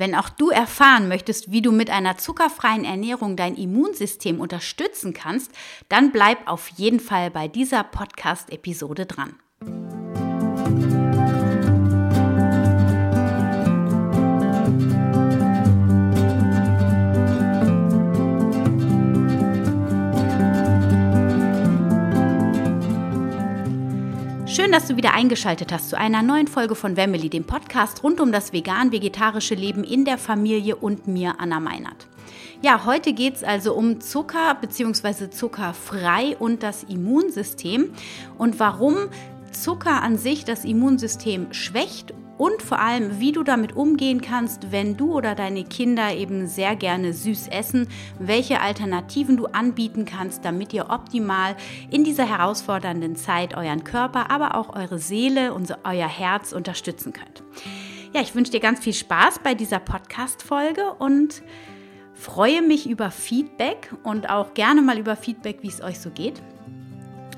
Wenn auch du erfahren möchtest, wie du mit einer zuckerfreien Ernährung dein Immunsystem unterstützen kannst, dann bleib auf jeden Fall bei dieser Podcast-Episode dran. Schön, dass du wieder eingeschaltet hast zu einer neuen Folge von Wemmeli, dem Podcast rund um das vegan-vegetarische Leben in der Familie und mir, Anna Meinert. Ja, heute geht es also um Zucker bzw. zuckerfrei und das Immunsystem und warum Zucker an sich das Immunsystem schwächt und vor allem, wie du damit umgehen kannst, wenn du oder deine Kinder eben sehr gerne süß essen, welche Alternativen du anbieten kannst, damit ihr optimal in dieser herausfordernden Zeit euren Körper, aber auch eure Seele und euer Herz unterstützen könnt. Ja, ich wünsche dir ganz viel Spaß bei dieser Podcast-Folge und freue mich über Feedback und auch gerne mal über Feedback, wie es euch so geht.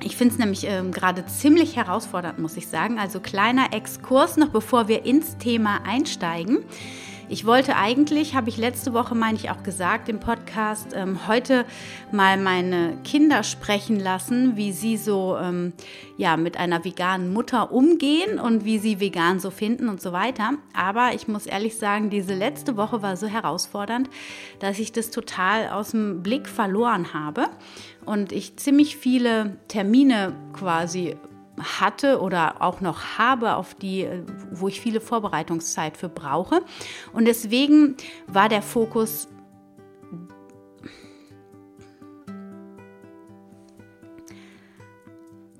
Ich finde es nämlich ähm, gerade ziemlich herausfordernd, muss ich sagen. Also kleiner Exkurs noch, bevor wir ins Thema einsteigen. Ich wollte eigentlich, habe ich letzte Woche, meine ich auch gesagt im Podcast, ähm, heute mal meine Kinder sprechen lassen, wie sie so ähm, ja, mit einer veganen Mutter umgehen und wie sie vegan so finden und so weiter. Aber ich muss ehrlich sagen, diese letzte Woche war so herausfordernd, dass ich das total aus dem Blick verloren habe und ich ziemlich viele Termine quasi hatte oder auch noch habe, auf die, wo ich viele Vorbereitungszeit für brauche. Und deswegen war der Fokus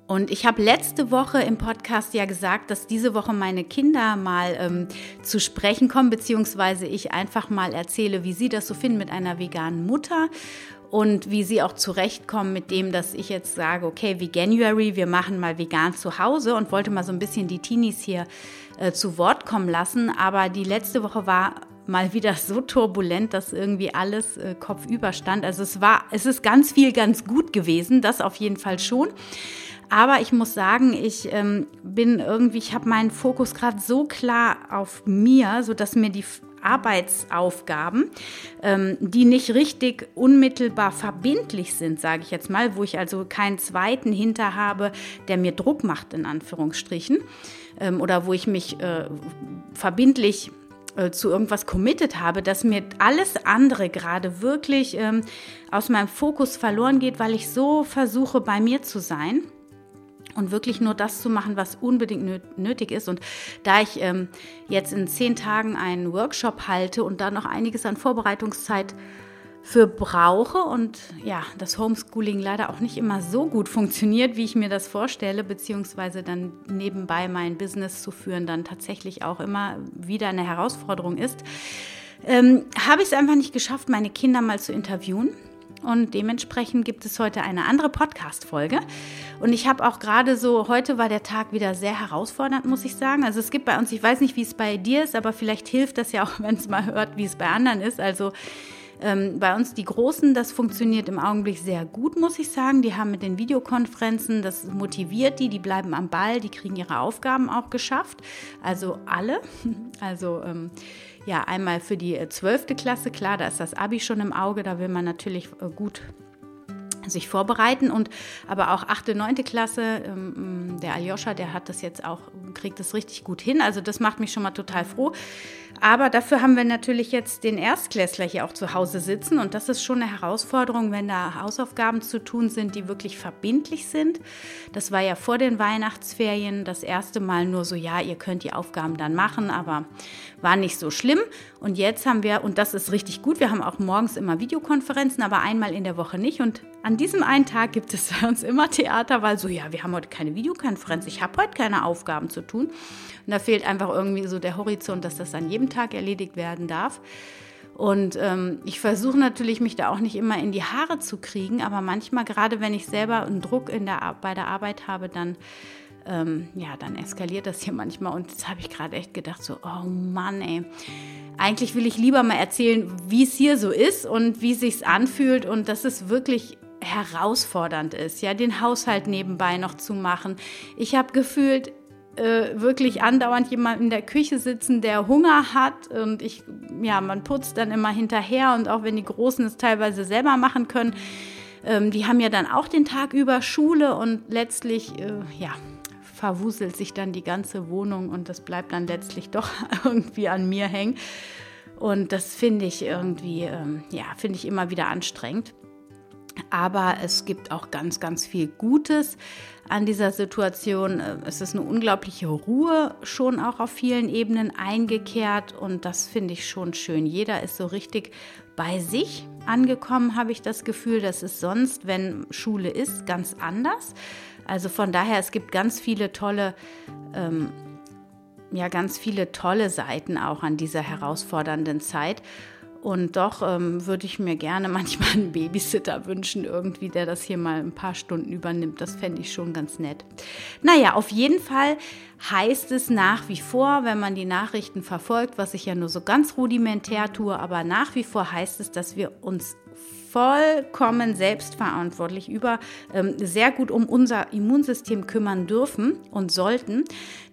Und ich habe letzte Woche im Podcast ja gesagt, dass diese Woche meine Kinder mal ähm, zu sprechen kommen, beziehungsweise ich einfach mal erzähle, wie sie das so finden mit einer veganen Mutter und wie sie auch zurechtkommen mit dem, dass ich jetzt sage, okay, Veganuary, wir machen mal vegan zu Hause und wollte mal so ein bisschen die Teenies hier äh, zu Wort kommen lassen. Aber die letzte Woche war mal wieder so turbulent, dass irgendwie alles äh, kopfüber stand. Also es war, es ist ganz viel ganz gut gewesen, das auf jeden Fall schon. Aber ich muss sagen, ich ähm, bin irgendwie, ich habe meinen Fokus gerade so klar auf mir, sodass mir die Arbeitsaufgaben, ähm, die nicht richtig unmittelbar verbindlich sind, sage ich jetzt mal, wo ich also keinen zweiten hinter habe, der mir Druck macht, in Anführungsstrichen, ähm, oder wo ich mich äh, verbindlich äh, zu irgendwas committed habe, dass mir alles andere gerade wirklich ähm, aus meinem Fokus verloren geht, weil ich so versuche, bei mir zu sein und wirklich nur das zu machen, was unbedingt nötig ist. Und da ich ähm, jetzt in zehn Tagen einen Workshop halte und da noch einiges an Vorbereitungszeit für brauche und ja, das Homeschooling leider auch nicht immer so gut funktioniert, wie ich mir das vorstelle, beziehungsweise dann nebenbei mein Business zu führen, dann tatsächlich auch immer wieder eine Herausforderung ist, ähm, habe ich es einfach nicht geschafft, meine Kinder mal zu interviewen und dementsprechend gibt es heute eine andere Podcast-Folge. Und ich habe auch gerade so, heute war der Tag wieder sehr herausfordernd, muss ich sagen. Also es gibt bei uns, ich weiß nicht, wie es bei dir ist, aber vielleicht hilft das ja auch, wenn es mal hört, wie es bei anderen ist. Also ähm, bei uns die Großen, das funktioniert im Augenblick sehr gut, muss ich sagen. Die haben mit den Videokonferenzen, das motiviert die, die bleiben am Ball, die kriegen ihre Aufgaben auch geschafft. Also alle. Also ähm, ja, einmal für die äh, zwölfte Klasse, klar, da ist das Abi schon im Auge, da will man natürlich äh, gut sich vorbereiten und aber auch achte, neunte Klasse, ähm, der Aljoscha, der hat das jetzt auch, kriegt das richtig gut hin. Also das macht mich schon mal total froh. Aber dafür haben wir natürlich jetzt den Erstklässler hier auch zu Hause sitzen und das ist schon eine Herausforderung, wenn da Hausaufgaben zu tun sind, die wirklich verbindlich sind. Das war ja vor den Weihnachtsferien das erste Mal nur so, ja, ihr könnt die Aufgaben dann machen, aber war nicht so schlimm. Und jetzt haben wir, und das ist richtig gut, wir haben auch morgens immer Videokonferenzen, aber einmal in der Woche nicht. Und an diesem einen Tag gibt es bei uns immer Theater, weil so, ja, wir haben heute keine Videokonferenz, ich habe heute keine Aufgaben zu tun. Und da fehlt einfach irgendwie so der Horizont, dass das an jedem Tag erledigt werden darf. Und ähm, ich versuche natürlich, mich da auch nicht immer in die Haare zu kriegen, aber manchmal, gerade wenn ich selber einen Druck in der, bei der Arbeit habe, dann, ähm, ja, dann eskaliert das hier manchmal. Und jetzt habe ich gerade echt gedacht, so, oh Mann, ey. Eigentlich will ich lieber mal erzählen, wie es hier so ist und wie es sich anfühlt und dass es wirklich herausfordernd ist, ja, den Haushalt nebenbei noch zu machen. Ich habe gefühlt äh, wirklich andauernd jemand in der Küche sitzen, der Hunger hat und ich, ja, man putzt dann immer hinterher und auch wenn die Großen es teilweise selber machen können, ähm, die haben ja dann auch den Tag über Schule und letztlich, äh, ja, verwuselt sich dann die ganze Wohnung und das bleibt dann letztlich doch irgendwie an mir hängen. Und das finde ich irgendwie, ähm, ja, finde ich immer wieder anstrengend. Aber es gibt auch ganz, ganz viel Gutes an dieser Situation. Es ist eine unglaubliche Ruhe schon auch auf vielen Ebenen eingekehrt und das finde ich schon schön. Jeder ist so richtig bei sich angekommen, habe ich das Gefühl. Das ist sonst, wenn Schule ist, ganz anders. Also von daher, es gibt ganz viele tolle ähm, ja ganz viele tolle Seiten auch an dieser herausfordernden Zeit. Und doch ähm, würde ich mir gerne manchmal einen Babysitter wünschen, irgendwie, der das hier mal ein paar Stunden übernimmt. Das fände ich schon ganz nett. Naja, auf jeden Fall heißt es nach wie vor, wenn man die Nachrichten verfolgt, was ich ja nur so ganz rudimentär tue, aber nach wie vor heißt es, dass wir uns vollkommen selbstverantwortlich über ähm, sehr gut um unser Immunsystem kümmern dürfen und sollten,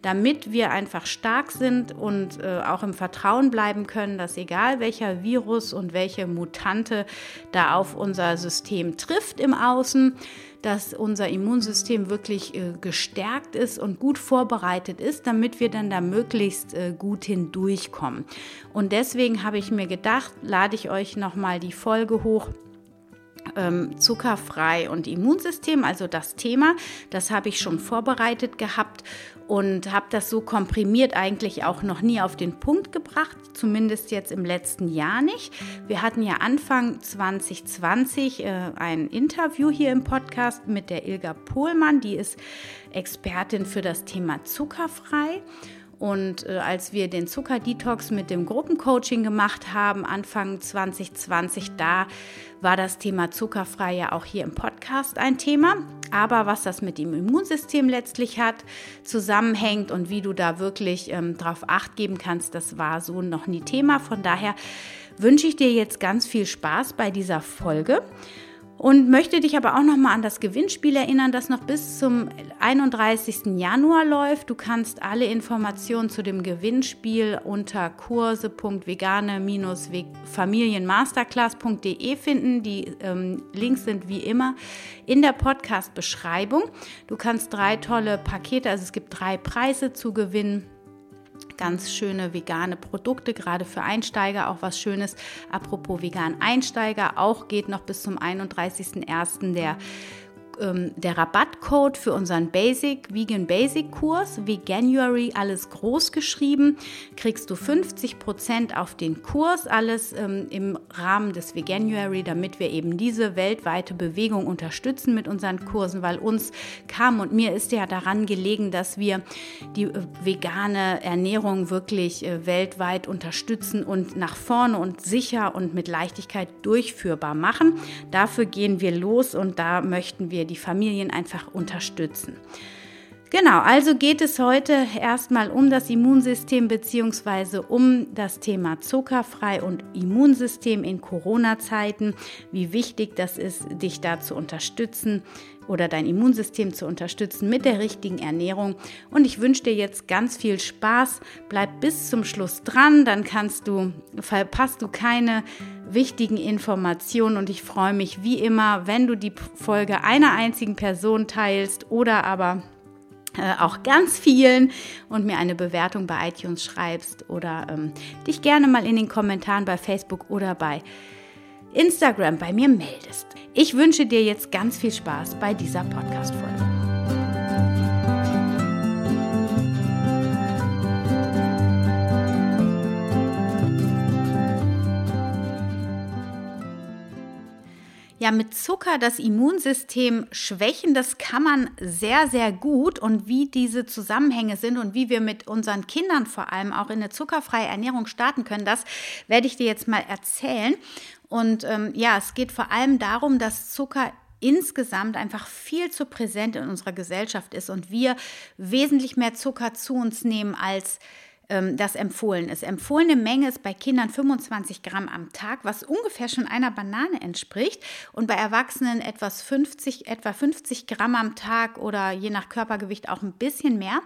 damit wir einfach stark sind und äh, auch im Vertrauen bleiben können, dass egal welcher Virus und welche Mutante da auf unser System trifft im Außen, dass unser Immunsystem wirklich äh, gestärkt ist und gut vorbereitet ist, damit wir dann da möglichst äh, gut hindurchkommen. Und deswegen habe ich mir gedacht, lade ich euch nochmal die Folge hoch ähm, zuckerfrei und Immunsystem, also das Thema. Das habe ich schon vorbereitet gehabt und habe das so komprimiert eigentlich auch noch nie auf den Punkt gebracht, zumindest jetzt im letzten Jahr nicht. Wir hatten ja Anfang 2020 äh, ein Interview hier im Podcast mit der Ilga Pohlmann, die ist Expertin für das Thema zuckerfrei. Und äh, als wir den Zuckerdetox mit dem Gruppencoaching gemacht haben, Anfang 2020, da war das Thema zuckerfrei ja auch hier im Podcast ein Thema. Aber was das mit dem Immunsystem letztlich hat, zusammenhängt und wie du da wirklich ähm, drauf acht geben kannst, das war so noch nie Thema. Von daher wünsche ich dir jetzt ganz viel Spaß bei dieser Folge und möchte dich aber auch noch mal an das Gewinnspiel erinnern, das noch bis zum 31. Januar läuft. Du kannst alle Informationen zu dem Gewinnspiel unter kurse.vegane-familienmasterclass.de finden. Die ähm, Links sind wie immer in der Podcast-Beschreibung. Du kannst drei tolle Pakete, also es gibt drei Preise zu gewinnen ganz schöne vegane Produkte, gerade für Einsteiger auch was Schönes. Apropos vegan Einsteiger, auch geht noch bis zum 31.01. der ähm, der Rabattcode für unseren Basic, Vegan Basic Kurs, Veganuary, alles groß geschrieben, kriegst du 50% auf den Kurs, alles ähm, im Rahmen des Veganuary, damit wir eben diese weltweite Bewegung unterstützen mit unseren Kursen, weil uns kam und mir ist ja daran gelegen, dass wir die äh, vegane Ernährung wirklich äh, weltweit unterstützen und nach vorne und sicher und mit Leichtigkeit durchführbar machen. Dafür gehen wir los und da möchten wir die Familien einfach unterstützen. Genau, also geht es heute erstmal um das Immunsystem bzw. um das Thema zuckerfrei und Immunsystem in Corona-Zeiten, wie wichtig das ist, dich da zu unterstützen oder dein Immunsystem zu unterstützen mit der richtigen Ernährung. Und ich wünsche dir jetzt ganz viel Spaß. Bleib bis zum Schluss dran, dann kannst du, verpasst du keine wichtigen Informationen und ich freue mich wie immer, wenn du die Folge einer einzigen Person teilst oder aber auch ganz vielen und mir eine Bewertung bei iTunes schreibst oder ähm, dich gerne mal in den Kommentaren bei Facebook oder bei Instagram bei mir meldest. Ich wünsche dir jetzt ganz viel Spaß bei dieser Podcast-Folge. Ja mit Zucker das Immunsystem schwächen, das kann man sehr, sehr gut. Und wie diese Zusammenhänge sind und wie wir mit unseren Kindern vor allem auch in eine zuckerfreie Ernährung starten können, das werde ich dir jetzt mal erzählen. Und ähm, ja, es geht vor allem darum, dass Zucker insgesamt einfach viel zu präsent in unserer Gesellschaft ist und wir wesentlich mehr Zucker zu uns nehmen als ähm, das empfohlen ist. Empfohlene Menge ist bei Kindern 25 Gramm am Tag, was ungefähr schon einer Banane entspricht und bei Erwachsenen etwas 50, etwa 50 Gramm am Tag oder je nach Körpergewicht auch ein bisschen mehr.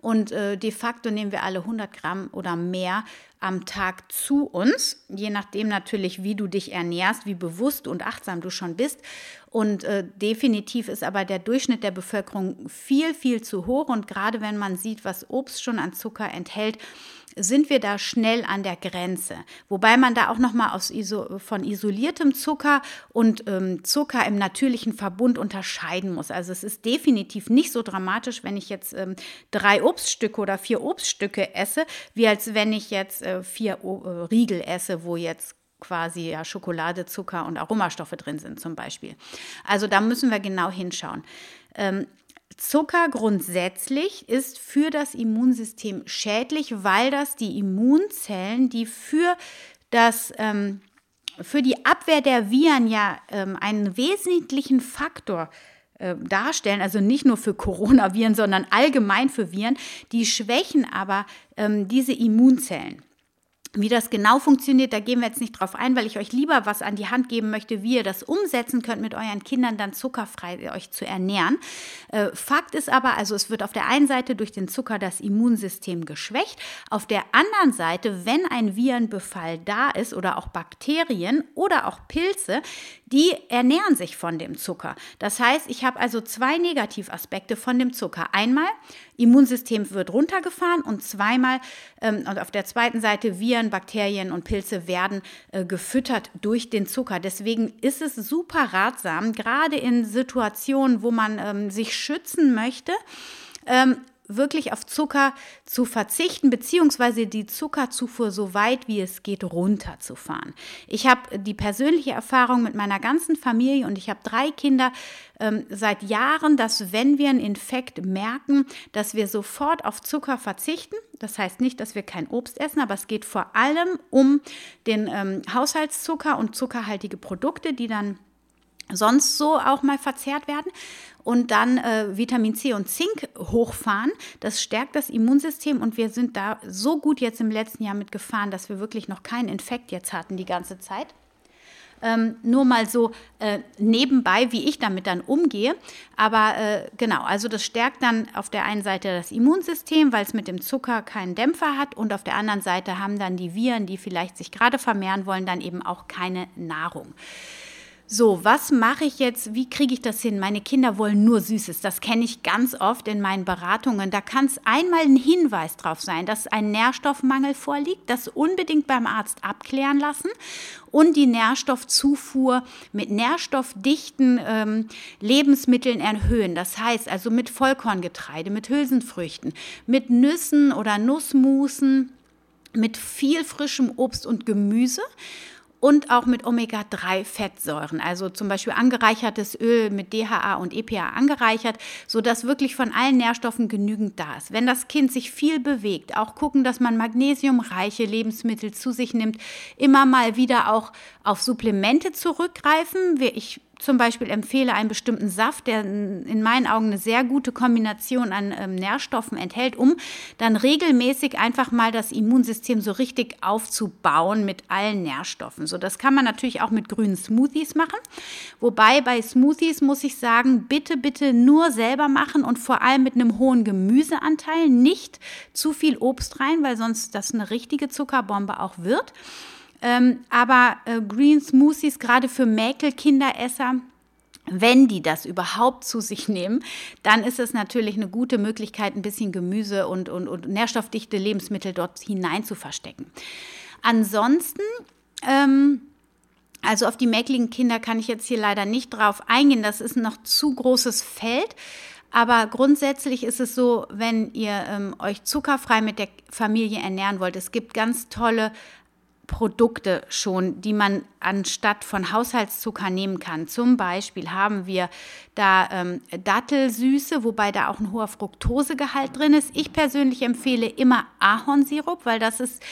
Und äh, de facto nehmen wir alle 100 Gramm oder mehr am Tag zu uns, je nachdem natürlich, wie du dich ernährst, wie bewusst und achtsam du schon bist. Und äh, definitiv ist aber der Durchschnitt der Bevölkerung viel, viel zu hoch. Und gerade wenn man sieht, was Obst schon an Zucker enthält, sind wir da schnell an der Grenze. Wobei man da auch nochmal iso von isoliertem Zucker und ähm, Zucker im natürlichen Verbund unterscheiden muss. Also es ist definitiv nicht so dramatisch, wenn ich jetzt ähm, drei Obststücke oder vier Obststücke esse, wie als wenn ich jetzt äh, vier o äh, Riegel esse, wo jetzt quasi ja Schokolade, Zucker und Aromastoffe drin sind zum Beispiel. Also da müssen wir genau hinschauen. Ähm, Zucker grundsätzlich ist für das Immunsystem schädlich, weil das die Immunzellen, die für das ähm, für die Abwehr der Viren ja ähm, einen wesentlichen Faktor äh, darstellen, also nicht nur für Coronaviren, sondern allgemein für Viren, die schwächen aber ähm, diese Immunzellen. Wie das genau funktioniert, da gehen wir jetzt nicht drauf ein, weil ich euch lieber was an die Hand geben möchte, wie ihr das umsetzen könnt, mit euren Kindern dann zuckerfrei euch zu ernähren. Äh, Fakt ist aber, also es wird auf der einen Seite durch den Zucker das Immunsystem geschwächt, auf der anderen Seite, wenn ein Virenbefall da ist oder auch Bakterien oder auch Pilze, die ernähren sich von dem Zucker. Das heißt, ich habe also zwei Negativaspekte von dem Zucker. Einmal, Immunsystem wird runtergefahren und zweimal, ähm, und auf der zweiten Seite, Viren, Bakterien und Pilze werden äh, gefüttert durch den Zucker. Deswegen ist es super ratsam, gerade in Situationen, wo man ähm, sich schützen möchte, ähm, wirklich auf Zucker zu verzichten, beziehungsweise die Zuckerzufuhr so weit wie es geht runterzufahren. Ich habe die persönliche Erfahrung mit meiner ganzen Familie und ich habe drei Kinder ähm, seit Jahren, dass wenn wir einen Infekt merken, dass wir sofort auf Zucker verzichten. Das heißt nicht, dass wir kein Obst essen, aber es geht vor allem um den ähm, Haushaltszucker und zuckerhaltige Produkte, die dann sonst so auch mal verzehrt werden und dann äh, Vitamin C und Zink hochfahren. Das stärkt das Immunsystem und wir sind da so gut jetzt im letzten Jahr mitgefahren, dass wir wirklich noch keinen Infekt jetzt hatten die ganze Zeit. Ähm, nur mal so äh, nebenbei, wie ich damit dann umgehe. Aber äh, genau, also das stärkt dann auf der einen Seite das Immunsystem, weil es mit dem Zucker keinen Dämpfer hat und auf der anderen Seite haben dann die Viren, die vielleicht sich gerade vermehren wollen, dann eben auch keine Nahrung. So, was mache ich jetzt? Wie kriege ich das hin? Meine Kinder wollen nur Süßes. Das kenne ich ganz oft in meinen Beratungen. Da kann es einmal ein Hinweis drauf sein, dass ein Nährstoffmangel vorliegt, das unbedingt beim Arzt abklären lassen und die Nährstoffzufuhr mit nährstoffdichten ähm, Lebensmitteln erhöhen. Das heißt also mit Vollkorngetreide, mit Hülsenfrüchten, mit Nüssen oder Nussmusen, mit viel frischem Obst und Gemüse und auch mit Omega-3-Fettsäuren, also zum Beispiel angereichertes Öl mit DHA und EPA angereichert, sodass wirklich von allen Nährstoffen genügend da ist. Wenn das Kind sich viel bewegt, auch gucken, dass man magnesiumreiche Lebensmittel zu sich nimmt, immer mal wieder auch auf Supplemente zurückgreifen. Ich zum Beispiel empfehle einen bestimmten Saft, der in meinen Augen eine sehr gute Kombination an ähm, Nährstoffen enthält, um dann regelmäßig einfach mal das Immunsystem so richtig aufzubauen mit allen Nährstoffen. So, das kann man natürlich auch mit grünen Smoothies machen. Wobei bei Smoothies muss ich sagen, bitte, bitte nur selber machen und vor allem mit einem hohen Gemüseanteil, nicht zu viel Obst rein, weil sonst das eine richtige Zuckerbombe auch wird. Ähm, aber äh, Green Smoothies, gerade für Mäkelkinderesser, wenn die das überhaupt zu sich nehmen, dann ist es natürlich eine gute Möglichkeit, ein bisschen Gemüse und, und, und nährstoffdichte Lebensmittel dort hinein zu verstecken. Ansonsten, ähm, also auf die mäkligen Kinder kann ich jetzt hier leider nicht drauf eingehen, das ist noch zu großes Feld. Aber grundsätzlich ist es so, wenn ihr ähm, euch zuckerfrei mit der Familie ernähren wollt, es gibt ganz tolle Produkte schon, die man anstatt von Haushaltszucker nehmen kann. Zum Beispiel haben wir da ähm, Dattelsüße, wobei da auch ein hoher Fructosegehalt drin ist. Ich persönlich empfehle immer Ahornsirup, weil das ist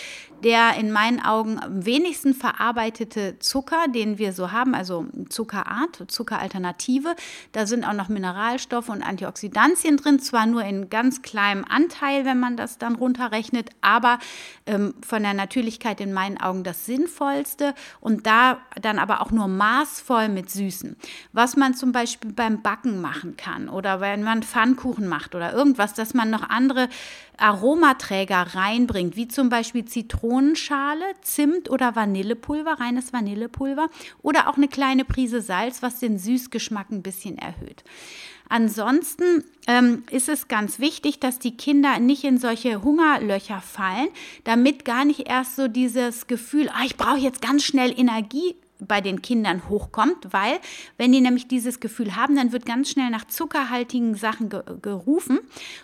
der in meinen Augen am wenigsten verarbeitete Zucker, den wir so haben, also Zuckerart, Zuckeralternative. Da sind auch noch Mineralstoffe und Antioxidantien drin, zwar nur in ganz kleinem Anteil, wenn man das dann runterrechnet, aber ähm, von der Natürlichkeit in meinen Augen das Sinnvollste und da dann aber auch nur maßvoll mit Süßen. Was man zum Beispiel beim Backen machen kann oder wenn man Pfannkuchen macht oder irgendwas, dass man noch andere Aromaträger reinbringt, wie zum Beispiel Zitronenschale, Zimt oder Vanillepulver, reines Vanillepulver oder auch eine kleine Prise Salz, was den Süßgeschmack ein bisschen erhöht. Ansonsten ähm, ist es ganz wichtig, dass die Kinder nicht in solche Hungerlöcher fallen, damit gar nicht erst so dieses Gefühl, ah, ich brauche jetzt ganz schnell Energie bei den Kindern hochkommt, weil wenn die nämlich dieses Gefühl haben, dann wird ganz schnell nach zuckerhaltigen Sachen ge gerufen.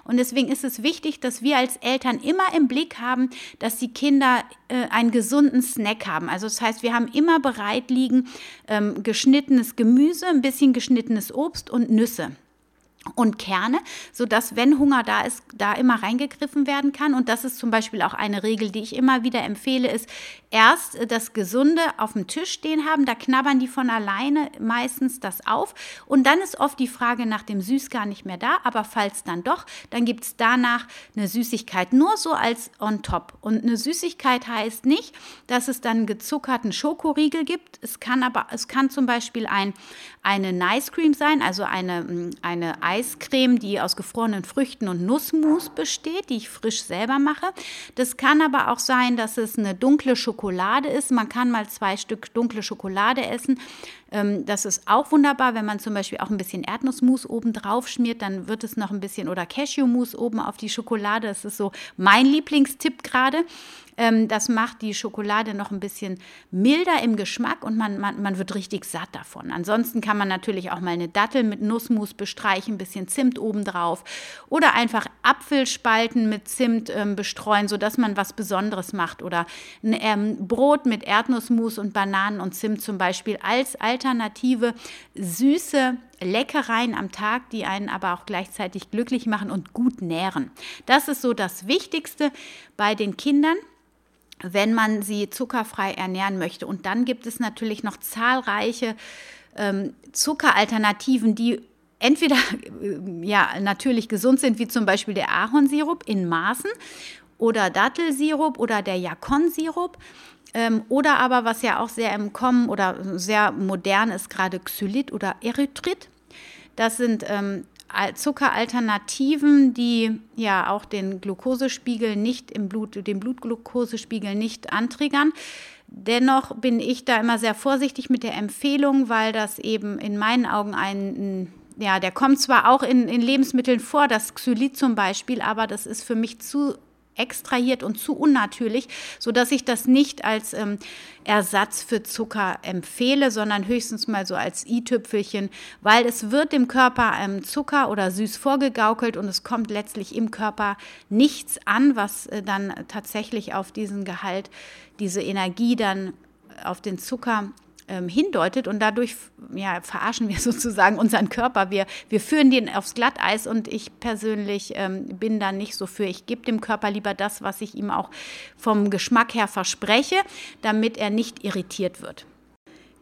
Und deswegen ist es wichtig, dass wir als Eltern immer im Blick haben, dass die Kinder äh, einen gesunden Snack haben. Also das heißt, wir haben immer bereit liegen ähm, geschnittenes Gemüse, ein bisschen geschnittenes Obst und Nüsse und Kerne, sodass, wenn Hunger da ist, da immer reingegriffen werden kann. Und das ist zum Beispiel auch eine Regel, die ich immer wieder empfehle, ist erst das Gesunde auf dem Tisch stehen haben, da knabbern die von alleine meistens das auf. Und dann ist oft die Frage nach dem Süß gar nicht mehr da, aber falls dann doch, dann gibt es danach eine Süßigkeit, nur so als on top. Und eine Süßigkeit heißt nicht, dass es dann gezuckerten Schokoriegel gibt. Es kann aber, es kann zum Beispiel ein, eine Nice Cream sein, also eine, eine Eiscreme, die aus gefrorenen Früchten und Nussmus besteht, die ich frisch selber mache. Das kann aber auch sein, dass es eine dunkle Schokolade ist. Man kann mal zwei Stück dunkle Schokolade essen. Ähm, das ist auch wunderbar, wenn man zum Beispiel auch ein bisschen Erdnussmus oben drauf schmiert, dann wird es noch ein bisschen oder Cashewmus oben auf die Schokolade. Das ist so mein Lieblingstipp gerade. Ähm, das macht die Schokolade noch ein bisschen milder im Geschmack und man, man, man wird richtig satt davon. Ansonsten kann man natürlich auch mal eine Dattel mit Nussmus bestreichen, ein bisschen Zimt obendrauf oder einfach Apfelspalten mit Zimt ähm, bestreuen, sodass man was Besonderes macht oder ein ähm, Brot mit Erdnussmus und Bananen und Zimt zum Beispiel als alternative süße Leckereien am Tag, die einen aber auch gleichzeitig glücklich machen und gut nähren. Das ist so das Wichtigste bei den Kindern wenn man sie zuckerfrei ernähren möchte. Und dann gibt es natürlich noch zahlreiche ähm, Zuckeralternativen, die entweder äh, ja natürlich gesund sind, wie zum Beispiel der Ahornsirup in Maßen oder Dattelsirup oder der Jakonsirup. Ähm, oder aber, was ja auch sehr im Kommen oder sehr modern ist, gerade Xylit oder Erythrit. Das sind ähm, Zuckeralternativen, die ja auch den Glukosespiegel nicht im Blut, den Blutglukosespiegel nicht antriggern. Dennoch bin ich da immer sehr vorsichtig mit der Empfehlung, weil das eben in meinen Augen ein, ja, der kommt zwar auch in, in Lebensmitteln vor, das Xylit zum Beispiel, aber das ist für mich zu extrahiert und zu unnatürlich, sodass ich das nicht als ähm, Ersatz für Zucker empfehle, sondern höchstens mal so als i-Tüpfelchen, weil es wird dem Körper ähm, Zucker oder süß vorgegaukelt und es kommt letztlich im Körper nichts an, was äh, dann tatsächlich auf diesen Gehalt, diese Energie dann auf den Zucker ähm, hindeutet und dadurch ja, verarschen wir sozusagen unseren Körper. Wir, wir führen den aufs Glatteis und ich persönlich ähm, bin da nicht so für. Ich gebe dem Körper lieber das, was ich ihm auch vom Geschmack her verspreche, damit er nicht irritiert wird.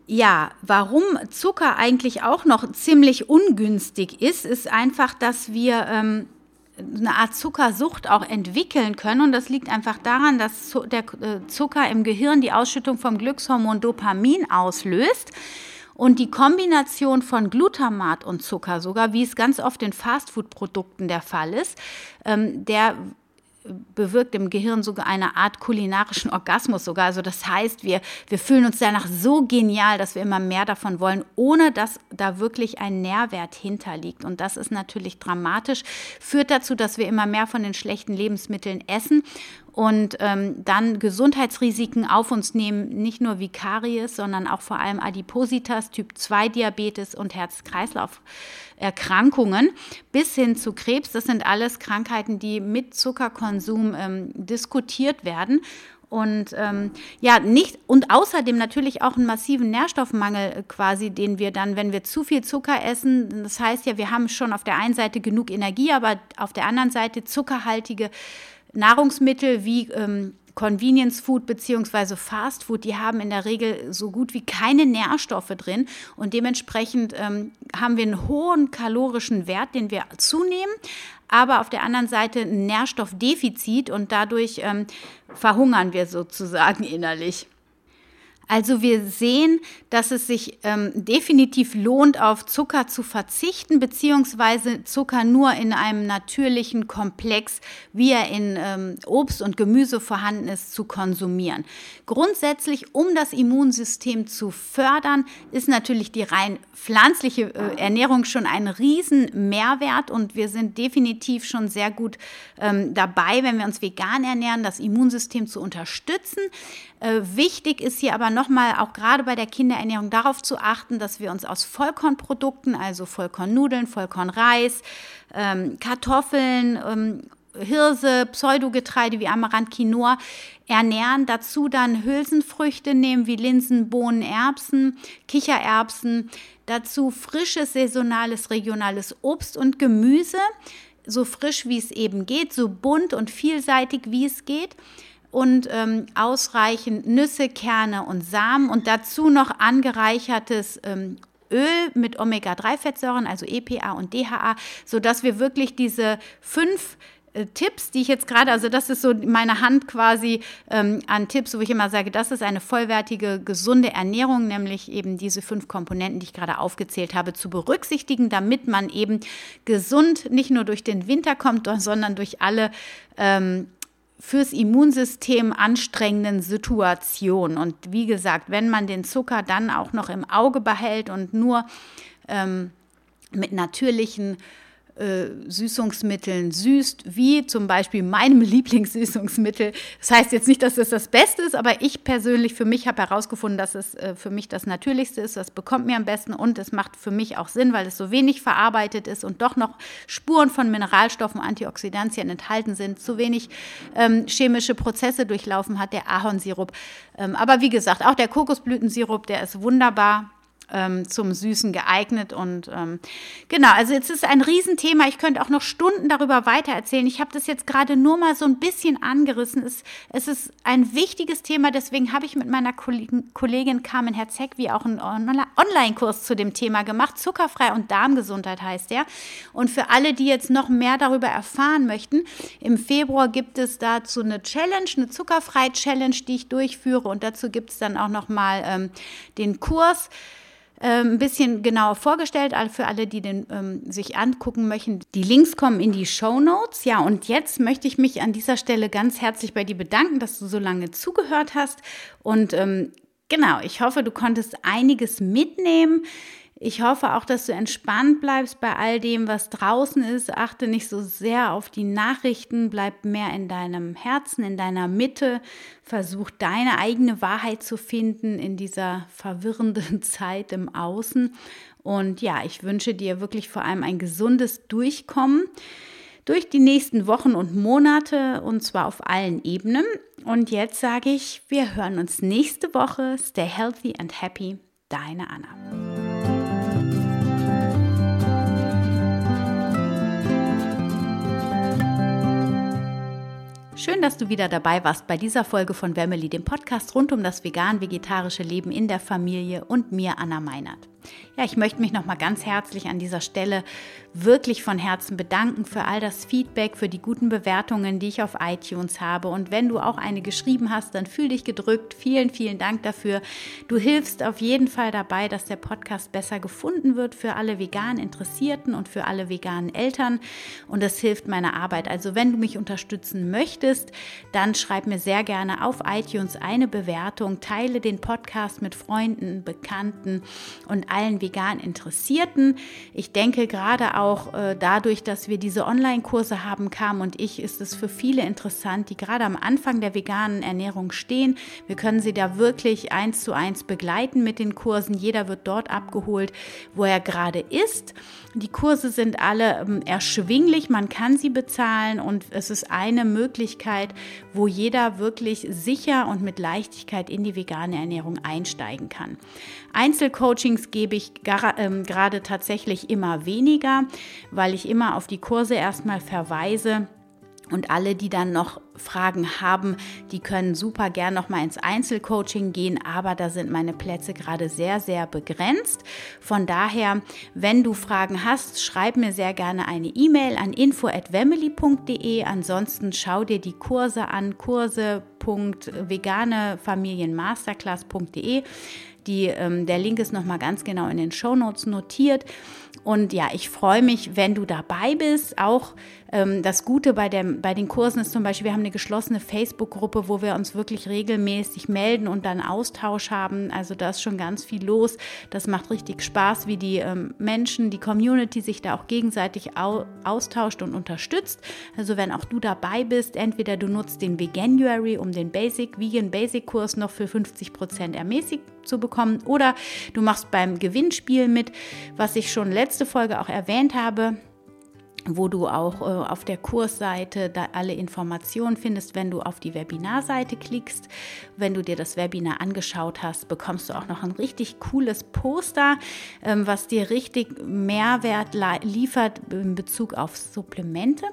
Ja, warum Zucker eigentlich auch noch ziemlich ungünstig ist, ist einfach, dass wir ähm, eine Art Zuckersucht auch entwickeln können. Und das liegt einfach daran, dass der äh, Zucker im Gehirn die Ausschüttung vom Glückshormon Dopamin auslöst. Und die Kombination von Glutamat und Zucker, sogar wie es ganz oft in Fastfood-Produkten der Fall ist, ähm, der bewirkt im Gehirn sogar eine Art kulinarischen Orgasmus sogar. Also das heißt, wir, wir fühlen uns danach so genial, dass wir immer mehr davon wollen, ohne dass da wirklich ein Nährwert hinterliegt. Und das ist natürlich dramatisch, führt dazu, dass wir immer mehr von den schlechten Lebensmitteln essen und ähm, dann Gesundheitsrisiken auf uns nehmen, nicht nur wie Karies, sondern auch vor allem Adipositas, Typ 2 Diabetes und Herz-Kreislauf-Erkrankungen bis hin zu Krebs. Das sind alles Krankheiten, die mit Zuckerkonsum ähm, diskutiert werden. Und ähm, ja, nicht, und außerdem natürlich auch einen massiven Nährstoffmangel äh, quasi, den wir dann, wenn wir zu viel Zucker essen, das heißt ja, wir haben schon auf der einen Seite genug Energie, aber auf der anderen Seite zuckerhaltige Nahrungsmittel wie ähm, Convenience Food bzw. Fast Food, die haben in der Regel so gut wie keine Nährstoffe drin und dementsprechend ähm, haben wir einen hohen kalorischen Wert, den wir zunehmen, aber auf der anderen Seite ein Nährstoffdefizit und dadurch ähm, verhungern wir sozusagen innerlich. Also wir sehen, dass es sich ähm, definitiv lohnt, auf Zucker zu verzichten, beziehungsweise Zucker nur in einem natürlichen Komplex, wie er in ähm, Obst und Gemüse vorhanden ist, zu konsumieren. Grundsätzlich, um das Immunsystem zu fördern, ist natürlich die rein pflanzliche äh, Ernährung schon ein riesen Mehrwert und wir sind definitiv schon sehr gut ähm, dabei, wenn wir uns vegan ernähren, das Immunsystem zu unterstützen. Äh, wichtig ist hier aber nochmal auch gerade bei der Kinderernährung darauf zu achten, dass wir uns aus Vollkornprodukten, also Vollkornnudeln, Vollkornreis, ähm, Kartoffeln, ähm, Hirse, Pseudogetreide wie Amaranth, Quinoa ernähren. Dazu dann Hülsenfrüchte nehmen wie Linsen, Bohnen, Erbsen, Kichererbsen. Dazu frisches, saisonales, regionales Obst und Gemüse, so frisch wie es eben geht, so bunt und vielseitig wie es geht und ähm, ausreichend Nüsse, Kerne und Samen und dazu noch angereichertes ähm, Öl mit Omega-3-Fettsäuren, also EPA und DHA, sodass wir wirklich diese fünf äh, Tipps, die ich jetzt gerade, also das ist so meine Hand quasi ähm, an Tipps, wo ich immer sage, das ist eine vollwertige, gesunde Ernährung, nämlich eben diese fünf Komponenten, die ich gerade aufgezählt habe, zu berücksichtigen, damit man eben gesund nicht nur durch den Winter kommt, sondern durch alle ähm, fürs Immunsystem anstrengenden Situationen. Und wie gesagt, wenn man den Zucker dann auch noch im Auge behält und nur ähm, mit natürlichen äh, Süßungsmitteln süßt, wie zum Beispiel meinem Lieblingssüßungsmittel. Das heißt jetzt nicht, dass es das Beste ist, aber ich persönlich für mich habe herausgefunden, dass es äh, für mich das Natürlichste ist. Das bekommt mir am besten und es macht für mich auch Sinn, weil es so wenig verarbeitet ist und doch noch Spuren von Mineralstoffen, Antioxidantien enthalten sind, zu wenig ähm, chemische Prozesse durchlaufen hat, der Ahornsirup. Ähm, aber wie gesagt, auch der Kokosblütensirup, der ist wunderbar ähm, zum Süßen geeignet. Und ähm, genau, also jetzt ist ein Riesenthema. Ich könnte auch noch Stunden darüber weitererzählen. Ich habe das jetzt gerade nur mal so ein bisschen angerissen. Es, es ist ein wichtiges Thema, deswegen habe ich mit meiner Kollegin, Kollegin Carmen Herzeg wie auch einen Online-Kurs zu dem Thema gemacht. Zuckerfrei und Darmgesundheit heißt der. Und für alle, die jetzt noch mehr darüber erfahren möchten, im Februar gibt es dazu eine Challenge, eine Zuckerfrei-Challenge, die ich durchführe. Und dazu gibt es dann auch noch mal ähm, den Kurs ein bisschen genauer vorgestellt, für alle, die den ähm, sich angucken möchten. Die Links kommen in die Show Notes. Ja, und jetzt möchte ich mich an dieser Stelle ganz herzlich bei dir bedanken, dass du so lange zugehört hast. Und ähm, genau, ich hoffe, du konntest einiges mitnehmen. Ich hoffe auch, dass du entspannt bleibst bei all dem, was draußen ist. Achte nicht so sehr auf die Nachrichten, bleib mehr in deinem Herzen, in deiner Mitte. Versuch deine eigene Wahrheit zu finden in dieser verwirrenden Zeit im Außen. Und ja, ich wünsche dir wirklich vor allem ein gesundes Durchkommen durch die nächsten Wochen und Monate und zwar auf allen Ebenen. Und jetzt sage ich, wir hören uns nächste Woche. Stay healthy and happy. Deine Anna. Schön, dass du wieder dabei warst bei dieser Folge von Wemmeli, dem Podcast rund um das vegan-vegetarische Leben in der Familie und mir, Anna Meinert. Ja, ich möchte mich nochmal ganz herzlich an dieser Stelle wirklich von Herzen bedanken für all das Feedback, für die guten Bewertungen, die ich auf iTunes habe. Und wenn du auch eine geschrieben hast, dann fühl dich gedrückt. Vielen, vielen Dank dafür. Du hilfst auf jeden Fall dabei, dass der Podcast besser gefunden wird für alle vegan Interessierten und für alle veganen Eltern. Und das hilft meiner Arbeit. Also wenn du mich unterstützen möchtest, dann schreib mir sehr gerne auf iTunes eine Bewertung, teile den Podcast mit Freunden, Bekannten und allen vegan Interessierten. Ich denke gerade auch äh, dadurch, dass wir diese Online-Kurse haben, Kam und ich, ist es für viele interessant, die gerade am Anfang der veganen Ernährung stehen. Wir können sie da wirklich eins zu eins begleiten mit den Kursen. Jeder wird dort abgeholt, wo er gerade ist. Die Kurse sind alle ähm, erschwinglich, man kann sie bezahlen und es ist eine Möglichkeit, wo jeder wirklich sicher und mit Leichtigkeit in die vegane Ernährung einsteigen kann. Einzelcoachings gebe ich ähm, gerade tatsächlich immer weniger, weil ich immer auf die Kurse erstmal verweise und alle, die dann noch Fragen haben, die können super gern noch mal ins Einzelcoaching gehen, aber da sind meine Plätze gerade sehr, sehr begrenzt. Von daher, wenn du Fragen hast, schreib mir sehr gerne eine E-Mail an info@wemily.de. Ansonsten schau dir die Kurse an, kurse.veganefamilienmasterclass.de. Ähm, der Link ist nochmal ganz genau in den Show Notes notiert. Und ja, ich freue mich, wenn du dabei bist. Auch ähm, das Gute bei, der, bei den Kursen ist zum Beispiel, wir haben eine geschlossene Facebook-Gruppe, wo wir uns wirklich regelmäßig melden und dann Austausch haben. Also da ist schon ganz viel los. Das macht richtig Spaß, wie die ähm, Menschen, die Community sich da auch gegenseitig au austauscht und unterstützt. Also wenn auch du dabei bist, entweder du nutzt den Veganuary, um den Basic, Vegan Basic Kurs noch für 50 Prozent ermäßigt zu bekommen, oder du machst beim Gewinnspiel mit, was ich schon letzte Folge auch erwähnt habe wo du auch äh, auf der Kursseite da alle Informationen findest, wenn du auf die Webinarseite klickst. Wenn du dir das Webinar angeschaut hast, bekommst du auch noch ein richtig cooles Poster, ähm, was dir richtig Mehrwert liefert in Bezug auf Supplemente.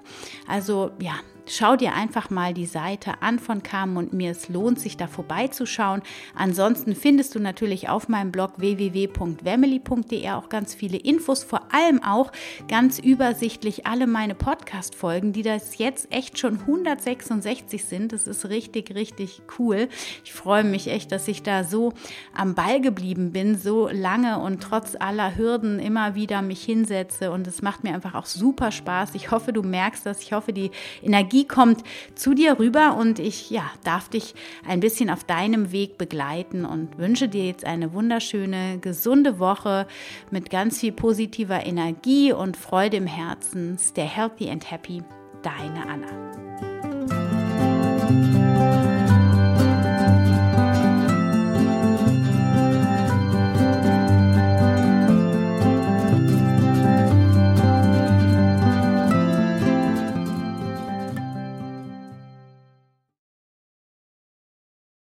Also ja, schau dir einfach mal die Seite an von Carmen und mir. Es lohnt sich da vorbeizuschauen. Ansonsten findest du natürlich auf meinem Blog www.wemily.de auch ganz viele Infos, vor allem auch ganz übersichtlich alle meine Podcast-Folgen, die das jetzt echt schon 166 sind. Das ist richtig, richtig cool. Ich freue mich echt, dass ich da so am Ball geblieben bin, so lange und trotz aller Hürden immer wieder mich hinsetze und es macht mir einfach auch super Spaß. Ich hoffe, du merkst das. Ich hoffe, die Energie Energie kommt zu dir rüber und ich ja, darf dich ein bisschen auf deinem Weg begleiten und wünsche dir jetzt eine wunderschöne, gesunde Woche mit ganz viel positiver Energie und Freude im Herzen. Stay healthy and happy. Deine Anna.